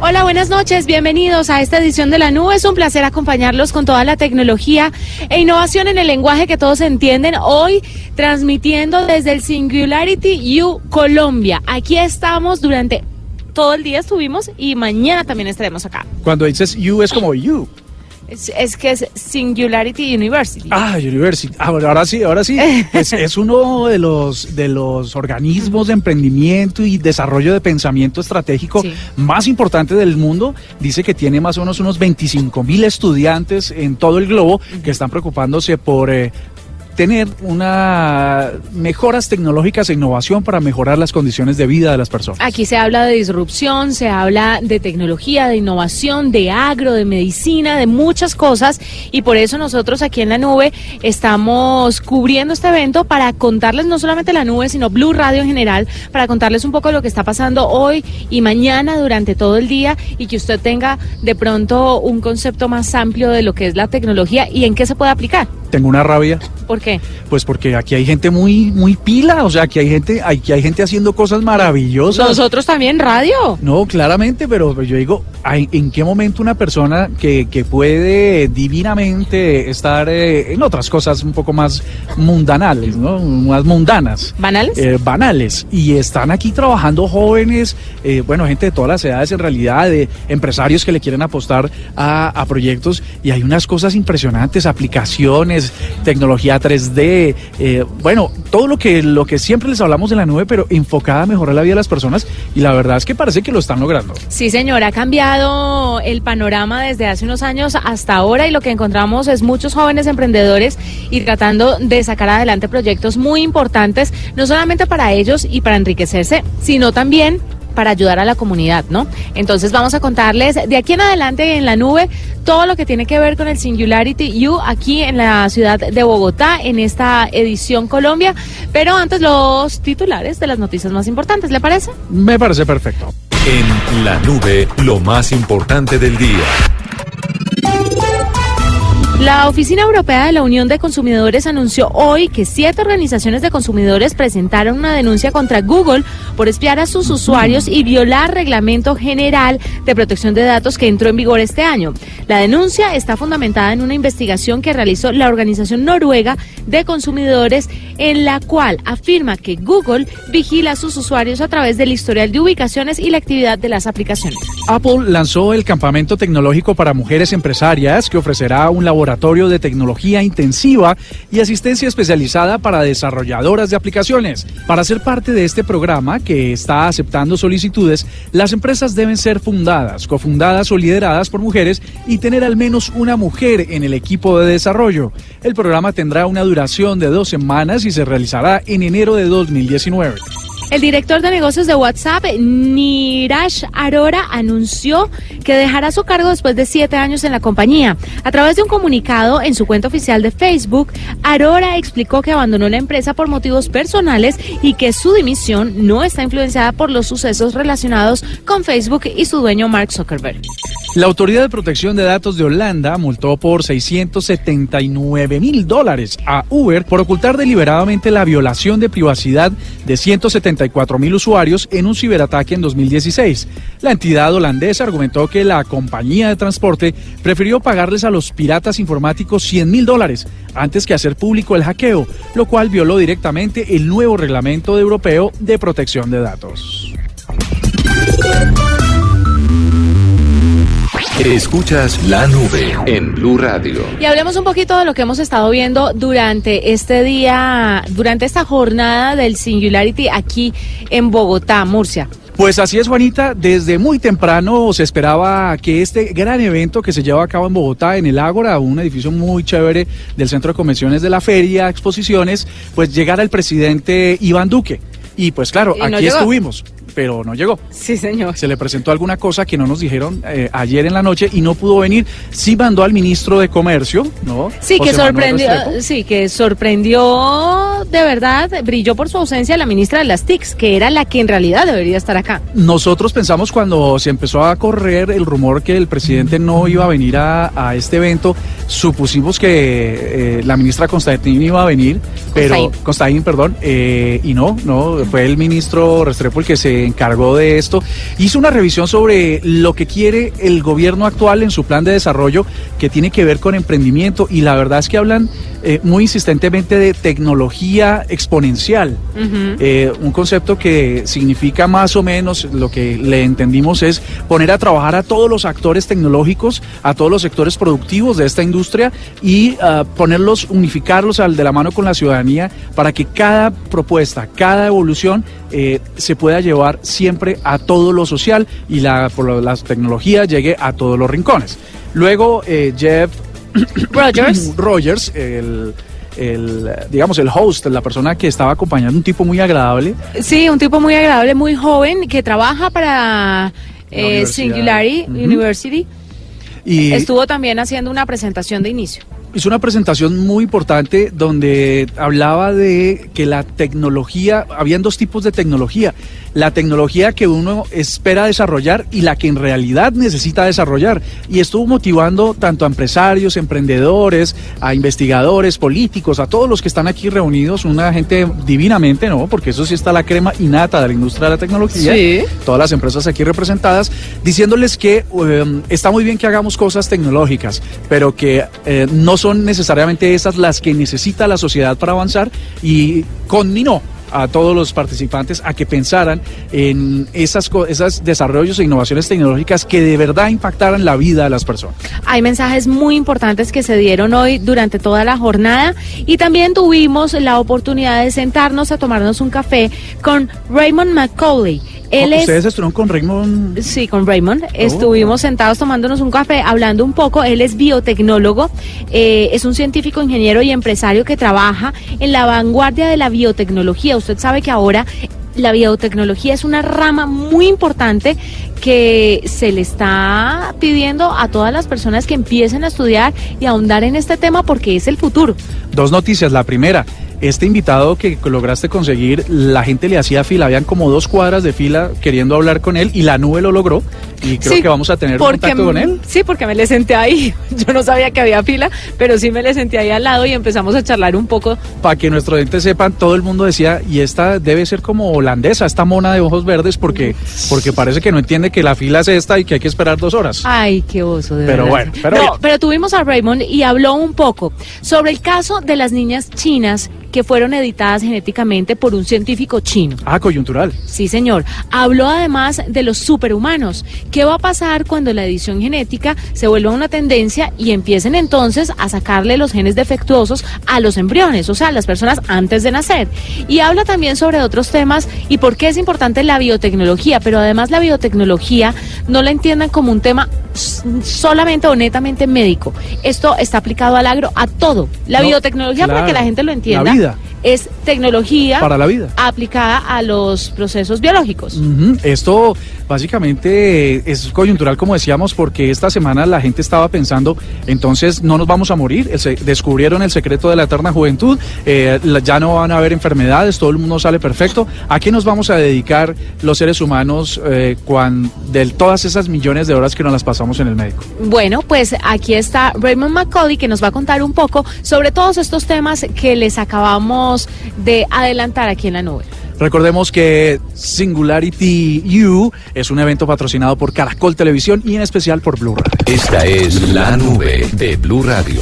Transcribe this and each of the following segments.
Hola, buenas noches, bienvenidos a esta edición de la nube. Es un placer acompañarlos con toda la tecnología e innovación en el lenguaje que todos entienden. Hoy transmitiendo desde el Singularity U Colombia. Aquí estamos durante todo el día estuvimos y mañana también estaremos acá. Cuando dices you es como you. Es, es que es Singularity University. Ah, University. Ah, bueno, ahora sí, ahora sí. es, es uno de los, de los organismos de emprendimiento y desarrollo de pensamiento estratégico Sí. más importante del mundo. Dice que tiene más o menos unos 25 mil estudiantes en todo el globo que están preocupándose por eh, tener una mejoras tecnológicas e innovación para mejorar las condiciones de vida de las personas. Aquí se habla de disrupción, se habla de tecnología, de innovación, de agro, de medicina, de muchas cosas y por eso nosotros aquí en la nube estamos cubriendo este evento para contarles no solamente la nube, sino Blue Radio en general, para contarles un poco lo que está pasando hoy y mañana durante todo el día y que usted tenga de pronto un concepto más amplio de lo que es la tecnología y en qué se puede aplicar. Tengo una rabia ¿Por qué? Pues porque aquí hay gente muy, muy pila, o sea, aquí hay gente, aquí hay gente haciendo cosas maravillosas. Nosotros también radio. No, claramente, pero yo digo, ¿ay- ¿en qué momento una persona que, que puede divinamente estar eh, en otras cosas un poco más mundanales, ¿no? Más mundanas? ¿Banales? eh, banales y están aquí trabajando jóvenes, eh, bueno, gente de todas las edades en realidad, de empresarios que le quieren apostar a, a proyectos y hay unas cosas impresionantes, aplicaciones, tecnología 3D, eh, bueno, todo lo que, lo que siempre les hablamos de la nube, pero enfocada a mejorar la vida de las personas y la verdad es que parece que lo están logrando. Sí, señor, ha cambiado el panorama desde hace unos años hasta ahora y lo que encontramos es muchos jóvenes emprendedores y tratando de sacar adelante proyectos muy importantes, no solamente para ellos y para enriquecerse, sino también para ayudar a la comunidad, ¿no? Entonces vamos a contarles de aquí en adelante en la nube todo lo que tiene que ver con el Singularity U aquí en la ciudad de Bogotá en esta edición Colombia, pero antes los titulares de las noticias más importantes, ¿le parece? Me parece perfecto. En la nube, lo más importante del día. La Oficina Europea de la Unión de Consumidores anunció hoy que siete organizaciones de consumidores presentaron una denuncia contra Google por espiar a sus usuarios y violar reglamento general de protección de datos que entró en vigor este año. La denuncia está fundamentada en una investigación que realizó la Organización Noruega de Consumidores en la cual afirma que Google vigila a sus usuarios a través del historial de ubicaciones y la actividad de las aplicaciones. Apple lanzó el campamento tecnológico para mujeres empresarias que ofrecerá un laboratorio de tecnología intensiva y asistencia especializada para desarrolladoras de aplicaciones. Para ser parte de este programa que está aceptando solicitudes, las empresas deben ser fundadas, cofundadas o lideradas por mujeres y tener al menos una mujer en el equipo de desarrollo. El programa tendrá una duración de dos semanas y se realizará en enero de 2019. El director de negocios de WhatsApp, Niraj Arora, anunció que dejará su cargo después de siete años en la compañía. A través de un comunicado en su cuenta oficial de Facebook, Arora explicó que abandonó la empresa por motivos personales y que su dimisión no está influenciada por los sucesos relacionados con Facebook y su dueño Mark Zuckerberg. La Autoridad de Protección de Datos de Holanda multó por 679 mil dólares a Uber por ocultar deliberadamente la violación de privacidad de 174 mil usuarios en un ciberataque en 2016. La entidad holandesa argumentó que la compañía de transporte prefirió pagarles a los piratas informáticos 100 mil dólares antes que hacer público el hackeo, lo cual violó directamente el nuevo reglamento europeo de protección de datos. Escuchas la nube en Blue Radio. Y hablemos un poquito de lo que hemos estado viendo durante este día, durante esta jornada del Singularity aquí en Bogotá, Murcia. Pues así es, Juanita. Desde muy temprano se esperaba que este gran evento que se lleva a cabo en Bogotá, en el Ágora, un edificio muy chévere del Centro de Convenciones de la Feria, exposiciones, pues llegara el presidente Iván Duque. Y pues claro, Y no aquí llegó. estuvimos, pero no llegó. Sí, señor. Se le presentó alguna cosa que no nos dijeron eh, ayer en la noche y no pudo venir. Sí mandó al ministro de Comercio, ¿no? Sí, que José sorprendió, sí, que sorprendió de verdad, brilló por su ausencia la ministra de las TICs, que era la que en realidad debería estar acá. Nosotros pensamos cuando se empezó a correr el rumor que el presidente no iba a venir a, a este evento, supusimos que eh, la ministra Constantín iba a venir, pero. Constaín, perdón, eh, y no, no, fue el ministro Restrepo el que se encargó de esto. Hizo una revisión sobre lo que quiere el gobierno actual en su plan de desarrollo que tiene que ver con emprendimiento y la verdad es que hablan eh, muy insistentemente de tecnología exponencial. Eh, un concepto que significa más o menos lo que le entendimos es poner a trabajar a todos los actores tecnológicos, a todos los sectores productivos de esta industria y ah, ponerlos, unificarlos al de la mano con la ciudadanía para que cada propuesta, cada evolución eh, se pueda llevar siempre a todo lo social y la, por la tecnología llegue a todos los rincones. Luego, eh, Jeff Rogers. Rogers, el, el, digamos, el host, la persona que estaba acompañando, un tipo muy agradable. Sí, un tipo muy agradable, muy joven, que trabaja para eh. Singularity. University. Y Estuvo también haciendo una presentación de inicio. Hizo una presentación muy importante donde hablaba de que la tecnología, habían dos tipos de tecnología. La tecnología que uno espera desarrollar y la que en realidad necesita desarrollar. Y estuvo motivando tanto a empresarios, emprendedores, a investigadores, políticos, a todos los que están aquí reunidos, una gente divinamente, ¿no? Porque eso sí está la crema innata de la industria de la tecnología. Sí. todas las empresas aquí representadas, diciéndoles que eh, está muy bien que hagamos cosas tecnológicas, pero que eh, no son necesariamente esas las que necesita la sociedad para avanzar y conminó a todos los participantes a que pensaran en esas, esas desarrollos e innovaciones tecnológicas que de verdad impactaran la vida de las personas. Hay mensajes muy importantes que se dieron hoy durante toda la jornada y también tuvimos la oportunidad de sentarnos a tomarnos un café con Raymond McCauley. Él es Ustedes estuvieron con Raymond Sí, con Raymond. Estuvimos sentados tomándonos un café, hablando un poco. Él es biotecnólogo, eh, es un científico, ingeniero y empresario que trabaja en la vanguardia de la biotecnología. Usted sabe que ahora la biotecnología es una rama muy importante que se le está pidiendo a todas las personas que empiecen a estudiar y a ahondar en este tema porque es el futuro. Dos noticias. La primera, este invitado que lograste conseguir, la gente le hacía fila, habían como dos cuadras de fila queriendo hablar con él y la nube lo logró y creo Sí, que vamos a tener porque contacto con él. Sí, porque me le senté ahí. Yo no sabía que había fila, pero sí me le senté ahí al lado y empezamos a charlar un poco. Para que nuestros oyentes sepan, todo el mundo decía, y esta debe ser como holandesa, esta mona de ojos verdes, porque, porque parece que no entiende que la fila es esta y que hay que esperar dos horas. Ay, qué oso, de Pero verdad. bueno, pero no, bien. pero tuvimos a Raymond y habló un poco sobre el caso de las niñas chinas que fueron editadas genéticamente por un científico chino. Ah, coyuntural. Sí, señor. Habló además de los superhumanos. ¿Qué va a pasar cuando la edición genética se vuelva una tendencia y empiecen entonces a sacarle los genes defectuosos a los embriones, o sea, a las personas antes de nacer? Y habla también sobre otros temas y por qué es importante la biotecnología, pero además la biotecnología no la entiendan como un tema solamente o netamente médico. Esto está aplicado al agro, a todo. La No, biotecnología, para que la gente lo entienda, La vida. Es tecnología Para la vida. aplicada a los procesos biológicos. Esto básicamente es coyuntural, como decíamos, porque esta semana la gente estaba pensando, entonces no nos vamos a morir, se- descubrieron el secreto de la eterna juventud, eh, ya no van a haber enfermedades, todo el mundo sale perfecto. ¿A qué nos vamos a dedicar los seres humanos eh, cuan- de todas esas millones de horas que nos las pasamos en el médico? Bueno, pues aquí está Raymond McCauley que nos va a contar un poco sobre todos estos temas que les acabamos de adelantar aquí en la nube. Recordemos que Singularity U es un evento patrocinado por Caracol Televisión y en especial por Blue Radio. Esta es la nube de Blue Radio.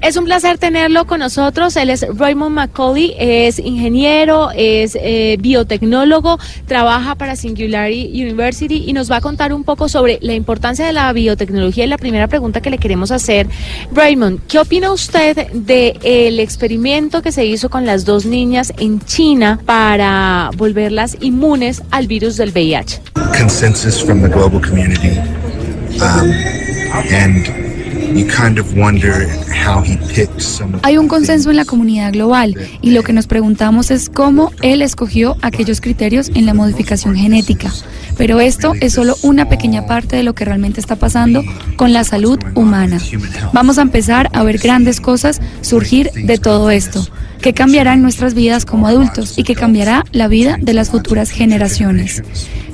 Es un placer tenerlo con nosotros. Él es Raymond McCauley, es ingeniero, es eh, biotecnólogo, trabaja para Singularity University y nos va a contar un poco sobre la importancia de la biotecnología. Y la primera pregunta que le queremos hacer, Raymond, ¿qué opina usted del experimento que se hizo con las dos niñas en China para volverlas inmunes al virus del VIH? Consensus from the global community. Um, hay un consenso en la comunidad global y lo que nos preguntamos es cómo él escogió aquellos criterios en la modificación genética. Pero esto es solo una pequeña parte de lo que realmente está pasando con la salud humana. Vamos a empezar a ver grandes cosas surgir de todo esto, que cambiará nuestras vidas como adultos y que cambiará la vida de las futuras generaciones.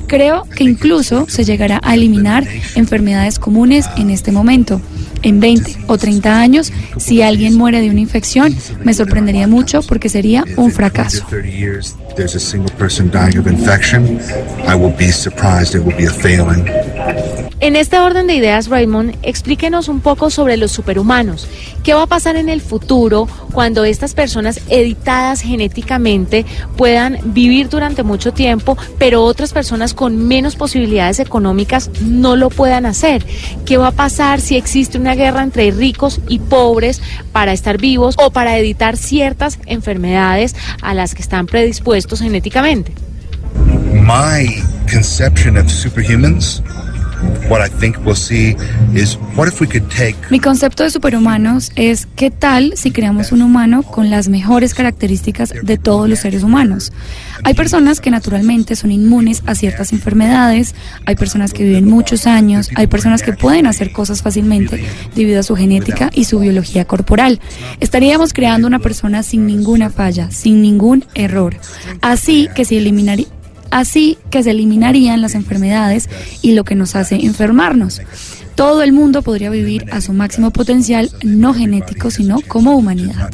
Creo que incluso se llegará a eliminar enfermedades comunes en este momento en 20 o 30 años, si alguien muere de una infección, me sorprendería mucho porque sería un fracaso. En este orden de ideas, Raymond, explíquenos un poco sobre los superhumanos. ¿Qué va a pasar en el futuro cuando estas personas editadas genéticamente puedan vivir durante mucho tiempo, pero otras personas con menos posibilidades económicas no lo puedan hacer? ¿Qué va a pasar si existe una guerra entre ricos y pobres para estar vivos o para editar ciertas enfermedades a las que están predispuestos genéticamente? My conception of superhumans mi concepto de superhumanos es qué tal si creamos un humano con las mejores características de todos los seres humanos. Hay personas que naturalmente son inmunes a ciertas enfermedades, hay personas que viven muchos años, hay personas que pueden hacer cosas fácilmente debido a su genética y su biología corporal. Estaríamos creando una persona sin ninguna falla, sin ningún error. Así que si así que se eliminarían las enfermedades y lo que nos hace enfermarnos. Todo el mundo podría vivir a su máximo potencial, no genético, sino como humanidad.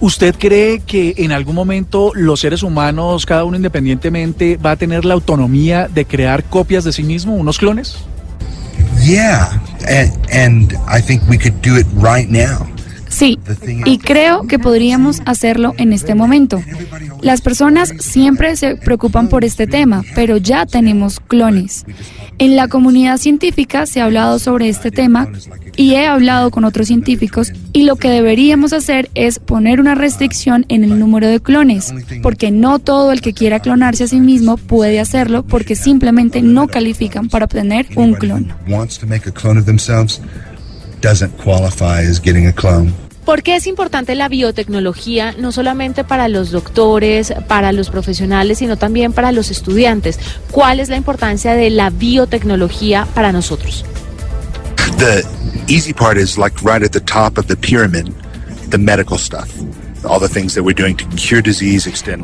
¿Usted cree que en algún momento los seres humanos, cada uno independientemente, va a tener la autonomía de crear copias de sí mismo, unos clones? Yeah, and, I think we could do it right now. Sí, y creo que podríamos hacerlo en este momento. Las personas siempre se preocupan por este tema, pero ya tenemos clones. En la comunidad científica se ha hablado sobre este tema y he hablado con otros científicos y lo que deberíamos hacer es poner una restricción en el número de clones, porque no todo el que quiera clonarse a sí mismo puede hacerlo porque simplemente no califican para obtener un clon. ¿Por qué es importante la biotecnología no solamente para los doctores, para los profesionales, sino también para los estudiantes? ¿Cuál es la importancia de la biotecnología para nosotros? The easy part is like right at the top of the pyramid, the medical stuff.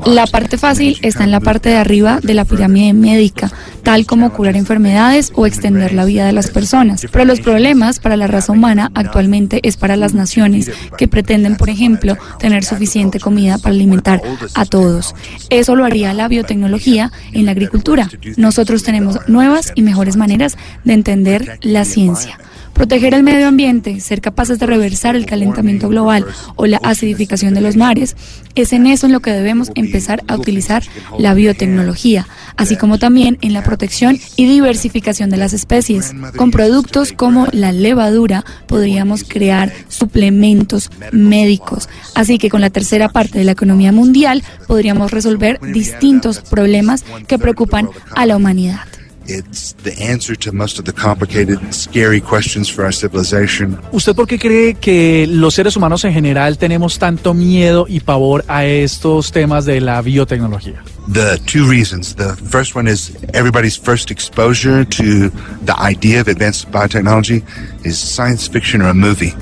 La parte fácil está en la parte de arriba de la pirámide médica, tal como curar enfermedades o extender la vida de las personas. Pero los problemas para la raza humana actualmente es para las naciones que pretenden, por ejemplo, tener suficiente comida para alimentar a todos. Eso lo haría la biotecnología en la agricultura. Nosotros tenemos nuevas y mejores maneras de entender la ciencia. Proteger el medio ambiente, ser capaces de reversar el calentamiento global o la acidificación de los mares, es en eso en lo que debemos empezar a utilizar la biotecnología, así como también en la protección y diversificación de las especies. Con productos como la levadura podríamos crear suplementos médicos, así que con la tercera parte de la economía mundial podríamos resolver distintos problemas que preocupan a la humanidad. ¿Usted por qué cree que los seres humanos en general tenemos tanto miedo y pavor a estos temas de la biotecnología? The two reasons. The first one is everybody's first exposure to the idea of advanced biotechnology is science fiction or a movie.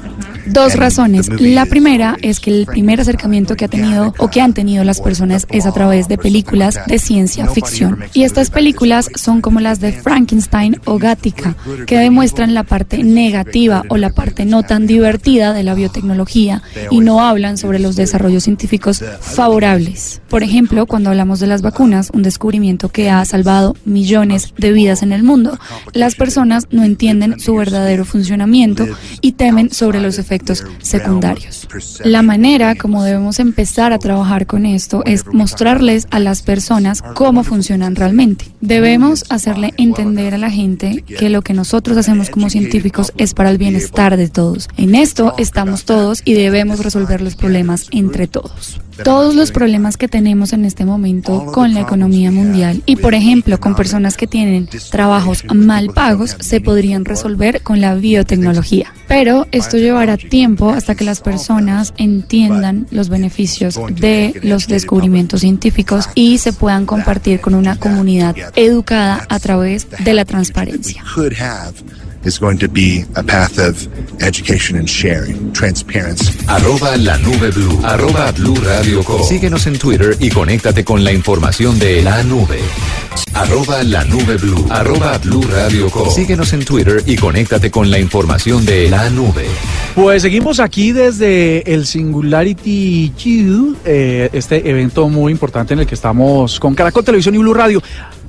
Dos razones. La primera es que el primer acercamiento que ha tenido o que han tenido las personas es a través de películas de ciencia ficción. Y estas películas son como las de Frankenstein o Gattaca, que demuestran la parte negativa o la parte no tan divertida de la biotecnología y no hablan sobre los desarrollos científicos favorables. Por ejemplo, cuando hablamos de las vacunas, un descubrimiento que ha salvado millones de vidas en el mundo, las personas no entienden su verdadero funcionamiento y temen sobre los efectos secundarios. La manera como debemos empezar a trabajar con esto es mostrarles a las personas cómo funcionan realmente. Debemos hacerle entender a la gente que lo que nosotros hacemos como científicos es para el bienestar de todos. En esto estamos todos y debemos resolver los problemas entre todos. Todos los problemas que tenemos en este momento con la economía mundial y, por ejemplo, con personas que tienen trabajos mal pagos, se podrían resolver con la biotecnología. Pero esto llevará tiempo hasta que las personas entiendan los beneficios de los descubrimientos científicos y se puedan compartir con una comunidad educada a través de la transparencia. Is going to be a path of education and sharing, transparency. Arroba la nube blue. Arroba blue radio com. Síguenos en Twitter y conéctate con la información de la nube. Arroba la nube blue. Arroba blue radio com. Síguenos en Twitter y conéctate con la información de la nube. Pues seguimos aquí desde el Singularity Q, eh, este evento muy importante en el que estamos con Caracol Televisión y Blue Radio.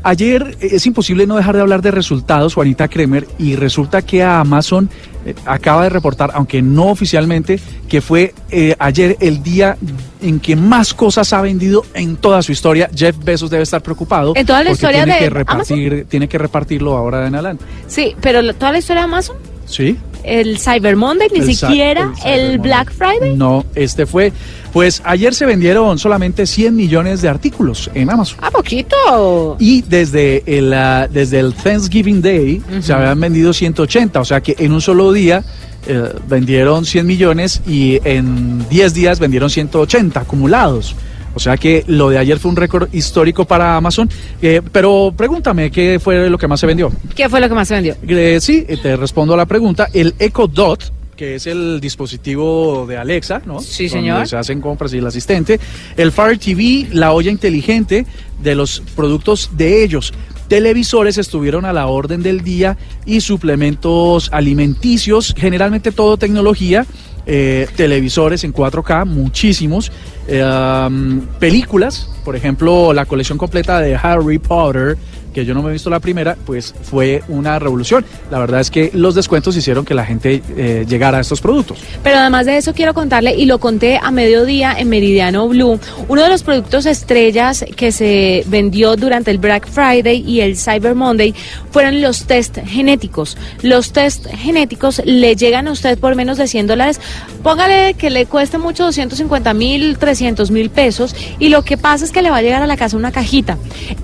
Ayer eh, es imposible no dejar de hablar de resultados, Juanita Kremer, y resulta que a Amazon eh, acaba de reportar, aunque no oficialmente, que fue eh, ayer el día en que más cosas ha vendido en toda su historia. Jeff Bezos debe estar preocupado. ¿En toda la historia tiene de que repartir, Tiene que repartirlo ahora en adelante. Sí, pero toda la historia de Amazon, ¿Sí? el Cyber Monday, ni El siquiera el. Black Friday. No, este fue. Pues ayer se vendieron solamente 100 millones de artículos en Amazon. ¿A poquito? Y desde el, ah, desde el Thanksgiving Day se habían vendido 180, o sea que en un solo día eh, vendieron 100 millones y en 10 días vendieron 180 acumulados. O sea que lo de ayer fue un récord histórico para Amazon. Eh, pero pregúntame, ¿qué fue lo que más se vendió? ¿Qué fue lo que más se vendió? Eh, sí, te respondo a la pregunta. El Echo Dot, que es el dispositivo de Alexa, ¿no? Sí, Donde señor. se hacen compras y el asistente. El Fire TV, la olla inteligente de los productos de ellos. Televisores estuvieron a la orden del día y suplementos alimenticios, generalmente todo tecnología. eh, televisores en 4K, muchísimos. eh, um, películas, por ejemplo, la colección completa de Harry Potter, que yo no me he visto la primera, pues fue una revolución. La verdad es que los descuentos hicieron que la gente eh, llegara a estos productos. Pero además de eso quiero contarle, y lo conté a mediodía en Meridiano Blue, uno de los productos estrellas que se vendió durante el Black Friday y el Cyber Monday fueron los test genéticos. Los test genéticos le llegan a usted por menos de 100 dólares. Póngale que le cueste mucho 250 mil, 300 mil pesos y lo que pasa es que le va a llegar a la casa una cajita.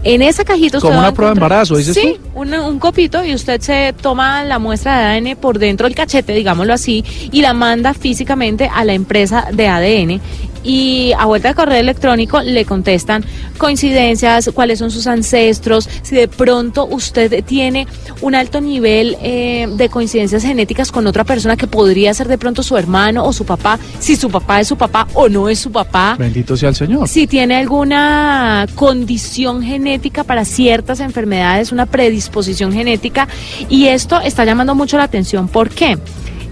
En esa cajita usted Como va a una prueba de embarazo, dices Sí, un, un copito y usted se toma la muestra de ADN por dentro del cachete, digámoslo así, y la manda físicamente a la empresa de ADN. Y a vuelta de correo electrónico le contestan coincidencias, cuáles son sus ancestros, si de pronto usted tiene un alto nivel eh, de coincidencias genéticas con otra persona que podría ser de pronto su hermano o su papá, si su papá es su papá o no es su papá Bendito sea el Señor. si tiene alguna condición genética para ciertas enfermedades, una predisposición genética, y esto está llamando mucho la atención. ¿Por qué?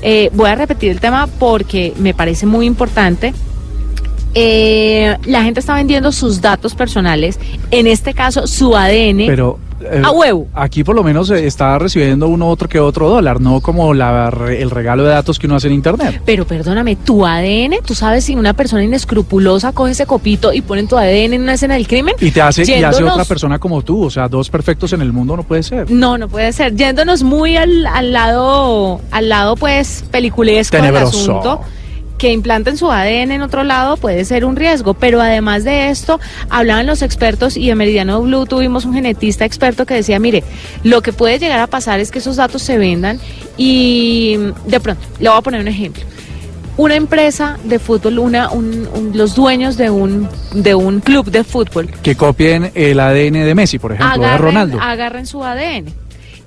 Eh, voy a repetir el tema porque me parece muy importante. Eh, la gente está vendiendo sus datos personales, en este caso su ADN, Pero eh, a huevo. aquí por lo menos eh, está recibiendo uno otro que otro dólar, no como la, el regalo de datos que uno hace en internet. Pero perdóname, tu ADN, tú sabes si una persona inescrupulosa coge ese copito y pone tu ADN en una escena del crimen. Y te hace, y hace otra persona como tú, o sea, dos perfectos en el mundo no puede ser. No, no puede ser. Yéndonos muy al, al lado, al lado pues peliculesco del asunto. Que implanten su ADN en otro lado puede ser un riesgo, pero además de esto, hablaban los expertos y en Meridiano Blue tuvimos un genetista experto que decía, mire, lo que puede llegar a pasar es que esos datos se vendan y de pronto, le voy a poner un ejemplo. Una empresa de fútbol, una, un- un- los dueños de un, de un club de fútbol Que copien el ADN de Messi, por ejemplo, de Ronaldo. agarren su ADN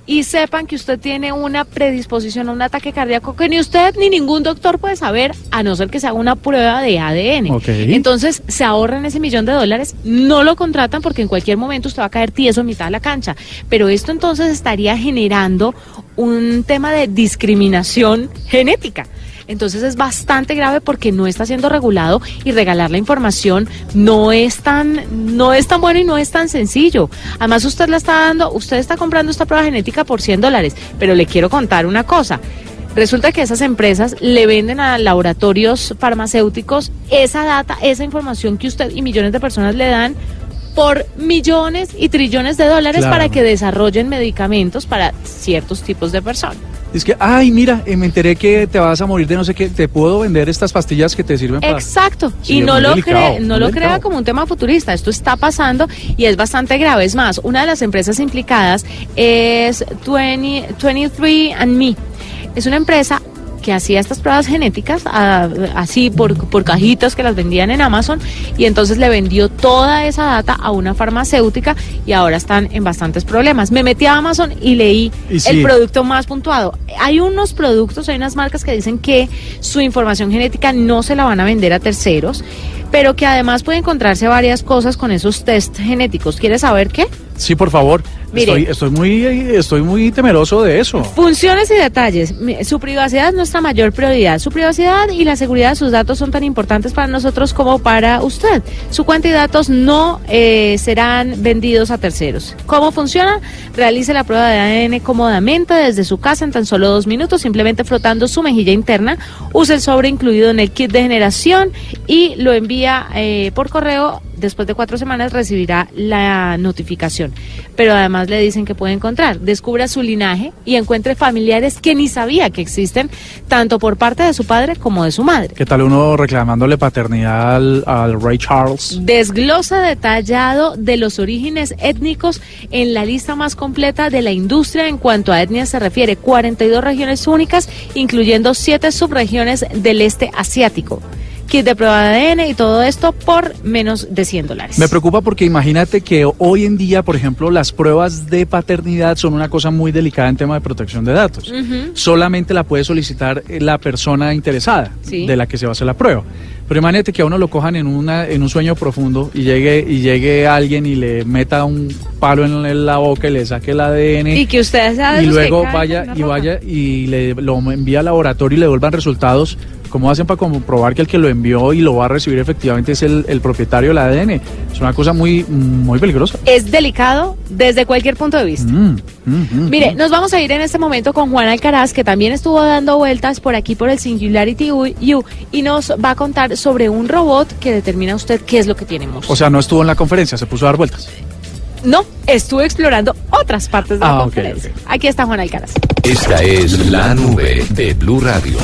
y sepan que usted tiene una predisposición a un ataque cardíaco que ni usted ni ningún doctor puede saber a no ser que se haga una prueba de ADN. Entonces se ahorran ese millón de dólares, no lo contratan porque en cualquier momento usted va a caer tieso en mitad de la cancha. Pero esto entonces estaría generando un tema de discriminación genética. Entonces es bastante grave porque no está siendo regulado y regalar la información no es tan no es tan bueno y no es tan sencillo. Además usted la está dando, usted está comprando esta prueba genética por 100 dólares, pero le quiero contar una cosa. Resulta que esas empresas le venden a laboratorios farmacéuticos esa data, esa información que usted y millones de personas le dan por millones y trillones de dólares Claro. para que desarrollen medicamentos para ciertos tipos de personas. Es que, ay, mira, eh, me enteré que te vas a morir de no sé qué, te puedo vender estas pastillas que te sirven para... Exacto. Sí, y no lo, delicado, cree, no lo delicado. crea como un tema futurista. Esto está pasando y es bastante grave. Es más, una de las empresas implicadas es 20, 23andMe. Es una empresa que hacía estas pruebas genéticas ah, así por, por cajitas que las vendían en Amazon y entonces le vendió toda esa data a una farmacéutica y ahora están en bastantes problemas. Me metí a Amazon y leí Y sí. el producto más puntuado. Hay unos productos, hay unas marcas que dicen que su información genética no se la van a vender a terceros, pero que además puede encontrarse varias cosas con esos test genéticos. ¿Quieres saber qué? Sí, por favor. Mire. Estoy, estoy muy, estoy muy temeroso de eso. Funciones y detalles. Su privacidad es nuestra mayor prioridad. Su privacidad y la seguridad de sus datos son tan importantes para nosotros como para usted. Su cuenta y datos no eh, serán vendidos a terceros. ¿Cómo funciona? Realice la prueba de ADN cómodamente desde su casa en tan solo dos minutos, simplemente frotando su mejilla interna. Use el sobre incluido en el kit de generación y lo envía eh, por correo. Después de cuatro semanas recibirá la notificación. Pero además le dicen que puede encontrar. Descubra su linaje y encuentre familiares que ni sabía que existen, tanto por parte de su padre como de su madre. ¿Qué tal uno reclamándole paternidad al, al Ray Charles? Desglosa detallado de los orígenes étnicos en la lista más completa de la industria en cuanto a etnias se refiere. 42 regiones únicas, incluyendo 7 subregiones del este asiático. Kit de prueba de ADN y todo esto por menos de 100 dólares. Me preocupa porque imagínate que hoy en día, por ejemplo, las pruebas de paternidad son una cosa muy delicada en tema de protección de datos. Solamente la puede solicitar eh, la persona interesada Sí. de la que se va a hacer la prueba. Pero imagínate que a uno lo cojan en una en un sueño profundo y llegue y llegue alguien y le meta un palo en la boca y le saque el ADN Y que usted sea de y luego vaya y vaya y le lo envía al laboratorio y le devuelvan resultados. ¿Cómo hacen para comprobar que el que lo envió y lo va a recibir efectivamente es el, el propietario del ADN? Es una cosa muy, muy peligrosa. Es delicado desde cualquier punto de vista. Mm, mm, mm, Mire, mm. nos vamos a ir en este momento con Juan Alcaraz, que también estuvo dando vueltas por aquí por el Singularity U y nos va a contar sobre un robot que determina usted qué es lo que tenemos. O sea, no estuvo en la conferencia, se puso a dar vueltas. no, estuve explorando otras partes de la Ah, ok, conferencia. ok. Aquí está Juan Alcaraz. Esta es la nube de Blue Radio.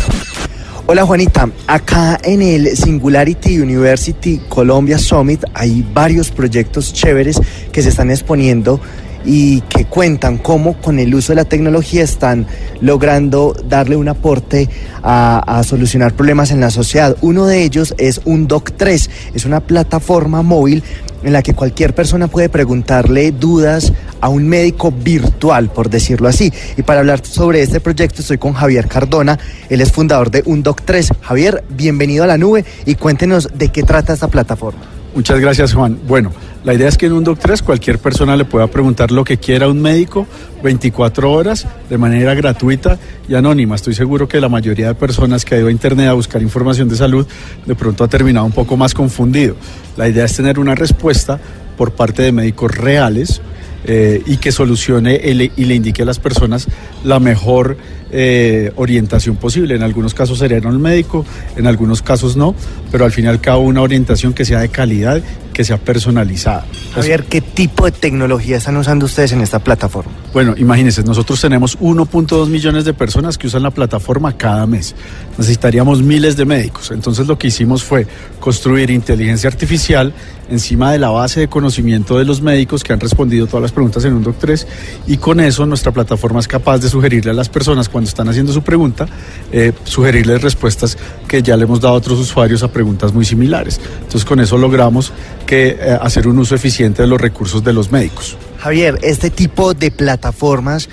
Hola Juanita, acá en el Singularity University Colombia Summit hay varios proyectos chéveres que se están exponiendo y que cuentan cómo con el uso de la tecnología están logrando darle un aporte a, a solucionar problemas en la sociedad. Uno de ellos es un Doc3, es una plataforma móvil en la que cualquier persona puede preguntarle dudas a un médico virtual, por decirlo así. Y para hablar sobre este proyecto estoy con Javier Cardona, él es fundador de UnDoc3. Javier, bienvenido a la nube y cuéntenos de qué trata esta plataforma. Muchas gracias, Juan. Bueno, la idea es que en un Doc3 cualquier persona le pueda preguntar lo que quiera a un médico 24 horas de manera gratuita y anónima. Estoy seguro que la mayoría de personas que ha ido a internet a buscar información de salud de pronto ha terminado un poco más confundido. La idea es tener una respuesta por parte de médicos reales eh, y que solucione y le indique a las personas la mejor eh, orientación posible. En algunos casos sería en el médico, en algunos casos no, pero al fin y al cabo una orientación que sea de calidad, que sea personalizada. Javier, ¿qué tipo de tecnología están usando ustedes en esta plataforma? Bueno, imagínense, nosotros tenemos 1.2 millones de personas que usan la plataforma cada mes. Necesitaríamos miles de médicos. Entonces lo que hicimos fue construir inteligencia artificial encima de la base de conocimiento de los médicos que han respondido todas las preguntas en un Doc3 y con eso nuestra plataforma es capaz de sugerirle a las personas cuando están haciendo su pregunta, eh, sugerirles respuestas que ya le hemos dado a otros usuarios a preguntas muy similares. Entonces con eso logramos que eh, hacer un uso eficiente de los recursos de los médicos. Javier, este tipo de plataformas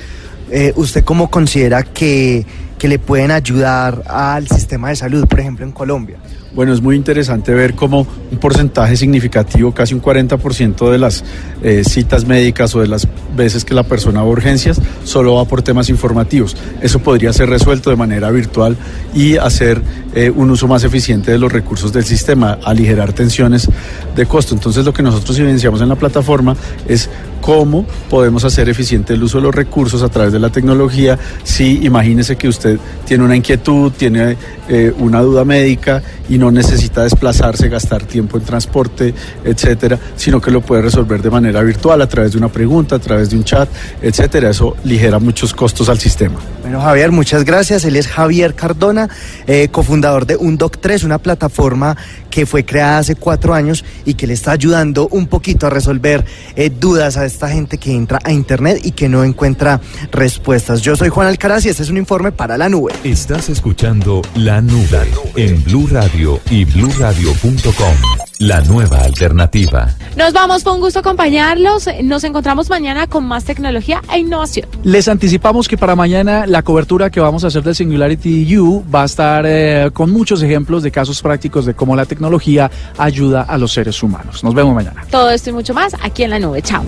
eh, ¿usted cómo considera que, que le pueden ayudar al sistema de salud, por ejemplo, en Colombia? Bueno, es muy interesante ver cómo un porcentaje significativo, casi un 40% de las eh, citas médicas o de las veces que la persona va a urgencias, solo va por temas informativos. Eso podría ser resuelto de manera virtual y hacer eh, un uso más eficiente de los recursos del sistema, aligerar tensiones de costo. Entonces, lo que nosotros evidenciamos en la plataforma es cómo podemos hacer eficiente el uso de los recursos a través de la tecnología. Si imagínese que usted tiene una inquietud, tiene eh, una duda médica y no necesita desplazarse, gastar tiempo en transporte, etcétera, sino que lo puede resolver de manera virtual a través de una pregunta, a través de un chat, etcétera. Eso ligera muchos costos al sistema. Bueno, Javier, muchas gracias. Él es Javier Cardona, eh, cofundador de UnDoc3, una plataforma que fue creada hace cuatro años y que le está ayudando un poquito a resolver eh, dudas a esta gente que entra a Internet y que no encuentra respuestas. Yo soy Juan Alcaraz y este es un informe para la nube. Estás escuchando La Nube en Blue Radio y bluradio.com. La nueva alternativa. Nos vamos, fue un gusto acompañarlos. Nos encontramos mañana con más tecnología e innovación. Les anticipamos que para mañana la cobertura que vamos a hacer del Singularity U va a estar eh, con muchos ejemplos de casos prácticos de cómo la tecnología ayuda a los seres humanos. Nos vemos mañana. Todo esto y mucho más aquí en la nube. Chao.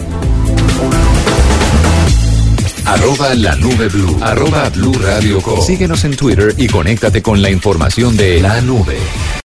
Arroba la nube blue. Arroba blue radio com. Síguenos en Twitter y conéctate con la información de la nube.